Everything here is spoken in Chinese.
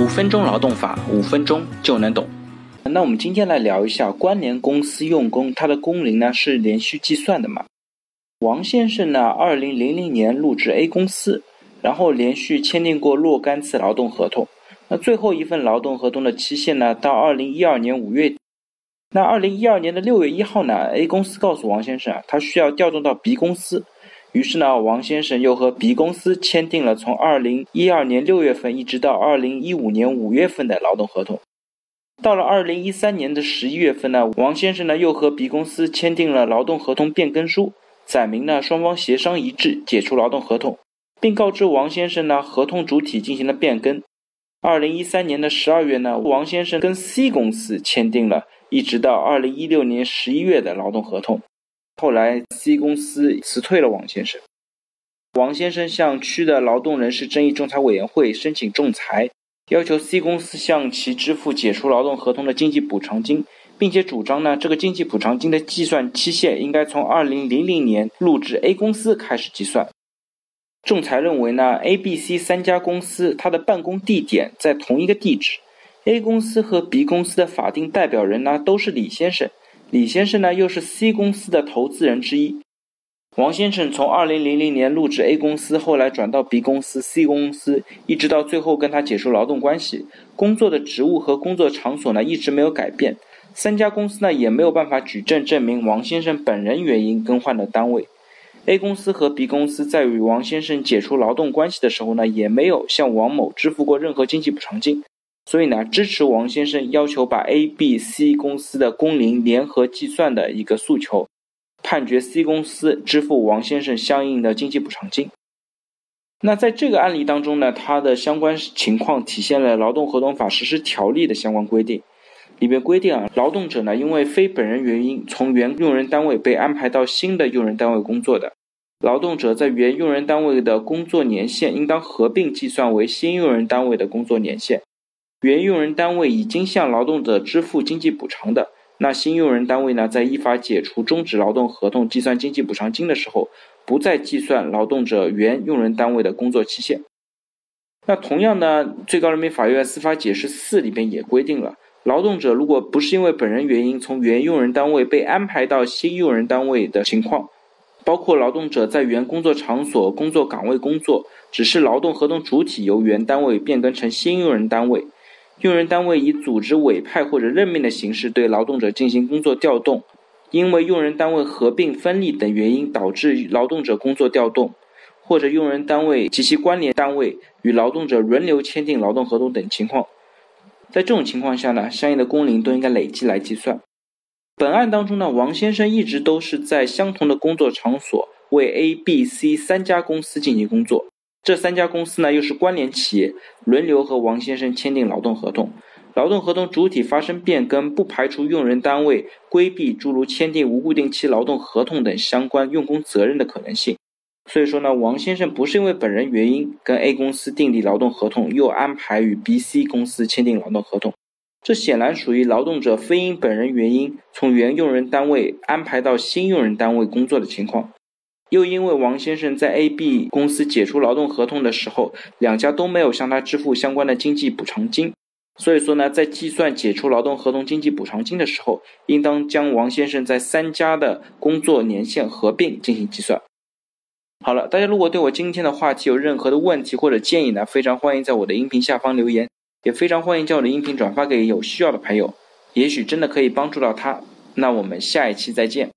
五分钟劳动法，五分钟就能懂。那我们今天来聊一下关联公司用工，它的工龄呢是连续计算的嘛？王先生呢，二零零零年入职 A 公司，然后连续签订过若干次劳动合同。那最后一份劳动合同的期限呢，到二零一二年五月。那二零一二年的六月一号呢，A 公司告诉王先生啊，他需要调动到 B 公司。于是呢，王先生又和 B 公司签订了从二零一二年六月份一直到二零一五年五月份的劳动合同。到了二零一三年的十一月份呢，王先生呢又和 B 公司签订了劳动合同变更书，载明呢双方协商一致解除劳动合同，并告知王先生呢合同主体进行了变更。二零一三年的十二月呢，王先生跟 C 公司签订了一直到二零一六年十一月的劳动合同。后来，C 公司辞退了王先生。王先生向区的劳动人事争议仲裁委员会申请仲裁，要求 C 公司向其支付解除劳动合同的经济补偿金，并且主张呢，这个经济补偿金的计算期限应该从2000年入职 A 公司开始计算。仲裁认为呢，A、B、C 三家公司它的办公地点在同一个地址，A 公司和 B 公司的法定代表人呢都是李先生。李先生呢，又是 C 公司的投资人之一。王先生从2000年入职 A 公司，后来转到 B 公司、C 公司，一直到最后跟他解除劳动关系。工作的职务和工作场所呢，一直没有改变。三家公司呢，也没有办法举证证明王先生本人原因更换了单位。A 公司和 B 公司在与王先生解除劳动关系的时候呢，也没有向王某支付过任何经济补偿金。所以呢，支持王先生要求把 A、B、C 公司的工龄联合计算的一个诉求，判决 C 公司支付王先生相应的经济补偿金。那在这个案例当中呢，它的相关情况体现了《劳动合同法实施条例》的相关规定，里面规定啊，劳动者呢因为非本人原因从原用人单位被安排到新的用人单位工作的，劳动者在原用人单位的工作年限应当合并计算为新用人单位的工作年限。原用人单位已经向劳动者支付经济补偿的，那新用人单位呢，在依法解除终止劳动合同计算经济补偿金的时候，不再计算劳动者原用人单位的工作期限。那同样呢，最高人民法院司法解释四里边也规定了，劳动者如果不是因为本人原因从原用人单位被安排到新用人单位的情况，包括劳动者在原工作场所、工作岗位工作，只是劳动合同主体由原单位变更成新用人单位。用人单位以组织委派或者任命的形式对劳动者进行工作调动，因为用人单位合并分立等原因导致劳动者工作调动，或者用人单位及其关联单位与劳动者轮流签订劳动合同等情况，在这种情况下呢，相应的工龄都应该累计来计算。本案当中呢，王先生一直都是在相同的工作场所为 A、B、C 三家公司进行工作。这三家公司呢，又是关联企业，轮流和王先生签订劳动合同。劳动合同主体发生变更，不排除用人单位规避诸如签订无固定期劳动合同等相关用工责任的可能性。所以说呢，王先生不是因为本人原因跟 A 公司订立劳动合同，又安排与 B、C 公司签订劳动合同，这显然属于劳动者非因本人原因从原用人单位安排到新用人单位工作的情况。又因为王先生在 A、B 公司解除劳动合同的时候，两家都没有向他支付相关的经济补偿金，所以说呢，在计算解除劳动合同经济补偿金的时候，应当将王先生在三家的工作年限合并进行计算。好了，大家如果对我今天的话题有任何的问题或者建议呢，非常欢迎在我的音频下方留言，也非常欢迎将我的音频转发给有需要的朋友，也许真的可以帮助到他。那我们下一期再见。